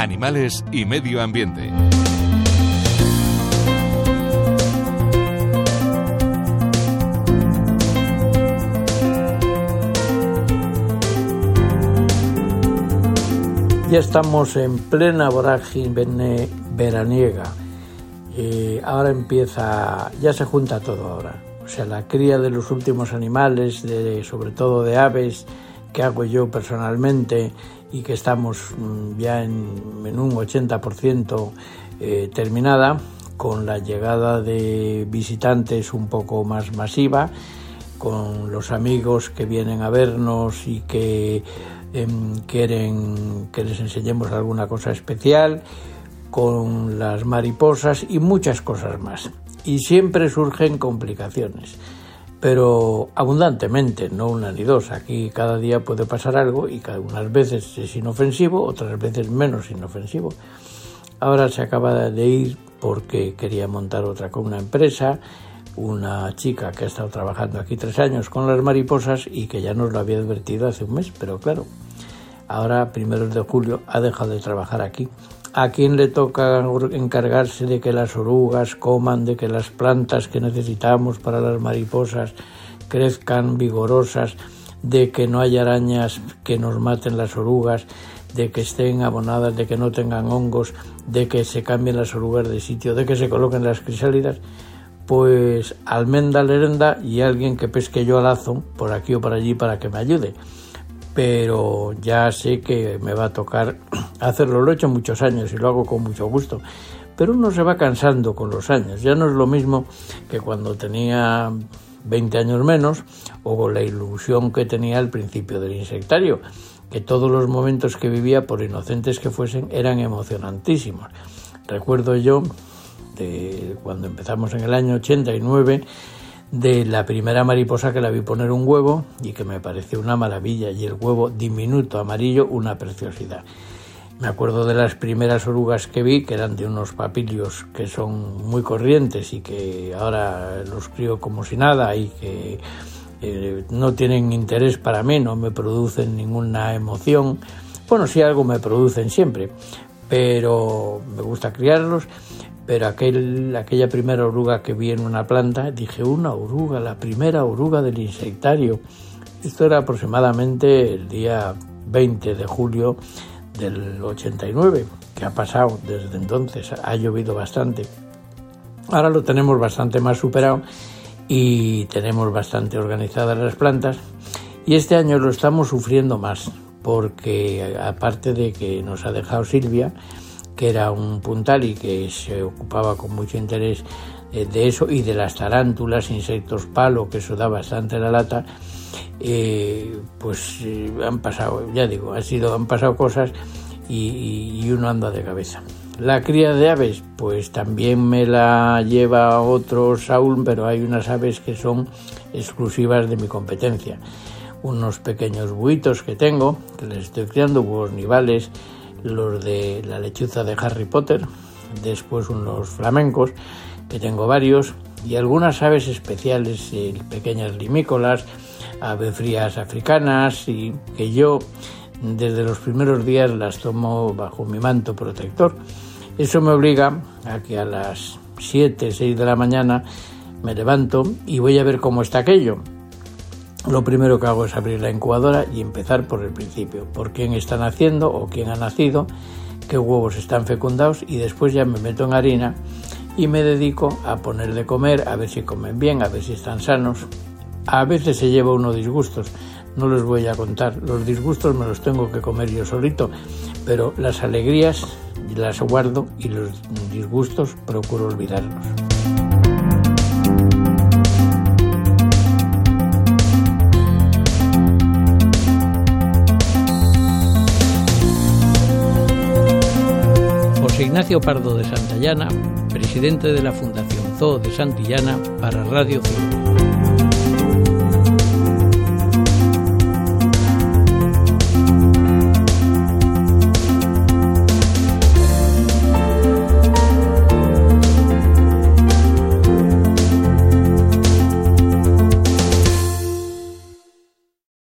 animales y medio ambiente. Ya estamos en plena vorágine veraniega. Eh, ahora empieza, ya se junta todo ahora. O sea, la cría de los últimos animales, sobre todo de aves, que hago yo personalmente y que estamos mm, ya en, un 80% eh, terminada, con la llegada de visitantes un poco más masiva, con los amigos que vienen a vernos y que Em, quieren que les enseñemos alguna cosa especial, con las mariposas y muchas cosas más. Y siempre surgen complicaciones, pero abundantemente, no una ni dos. Aquí cada día puede pasar algo y algunas veces es inofensivo, otras veces menos inofensivo. Ahora se acaba de ir porque quería montar otra con una empresa una chica que ha estado trabajando aquí tres años con las mariposas y que ya nos lo había advertido hace un mes, pero claro, ahora, primeros de julio, ha dejado de trabajar aquí. ¿A quién le toca encargarse de que las orugas coman, de que las plantas que necesitamos para las mariposas crezcan vigorosas, de que no haya arañas que nos maten las orugas, de que estén abonadas, de que no tengan hongos, de que se cambien las orugas de sitio, de que se coloquen las crisálidas? pues almenda lerenda y alguien que pesque yo al lazo por aquí o por allí para que me ayude. Pero ya sé que me va a tocar hacerlo. Lo he hecho muchos años y lo hago con mucho gusto. Pero uno se va cansando con los años. Ya no es lo mismo que cuando tenía 20 años menos o la ilusión que tenía al principio del insectario, que todos los momentos que vivía, por inocentes que fuesen, eran emocionantísimos. Recuerdo yo cuando empezamos en el año 89, de la primera mariposa que la vi poner un huevo y que me pareció una maravilla y el huevo diminuto amarillo una preciosidad. Me acuerdo de las primeras orugas que vi, que eran de unos papilios que son muy corrientes y que ahora los crío como si nada y que eh, no tienen interés para mí, no me producen ninguna emoción. Bueno, sí algo me producen siempre, pero me gusta criarlos pero aquel, aquella primera oruga que vi en una planta, dije, una oruga, la primera oruga del insectario. Esto era aproximadamente el día 20 de julio del 89, que ha pasado desde entonces, ha llovido bastante. Ahora lo tenemos bastante más superado y tenemos bastante organizadas las plantas y este año lo estamos sufriendo más porque aparte de que nos ha dejado Silvia, que era un puntal y que se ocupaba con mucho interés eh, de eso y de las tarántulas, insectos palo, que eso da bastante la lata, eh, pues eh, han pasado, ya digo, han sido, han pasado cosas y, uno anda de cabeza. La cría de aves, pues también me la lleva otro Saúl, pero hay unas aves que son exclusivas de mi competencia. Unos pequeños buitos que tengo, que les estoy criando, huevos nivales, los de la lechuza de Harry Potter, después unos flamencos, que tengo varios, y algunas aves especiales, eh, pequeñas limícolas, aves frías africanas, y que yo desde los primeros días las tomo bajo mi manto protector. Eso me obliga a que a las 7, 6 de la mañana me levanto y voy a ver cómo está aquello lo primero que hago es abrir la incubadora y empezar por el principio, por quién está naciendo o quién ha nacido, qué huevos están fecundados y después ya me meto en harina y me dedico a poner de comer, a ver si comen bien, a ver si están sanos. A veces se lleva uno disgustos, no les voy a contar, los disgustos me los tengo que comer yo solito, pero las alegrías las guardo y los disgustos procuro olvidarlos. Ignacio Pardo de Santillana, presidente de la Fundación Zoo de Santillana para Radio Zoo.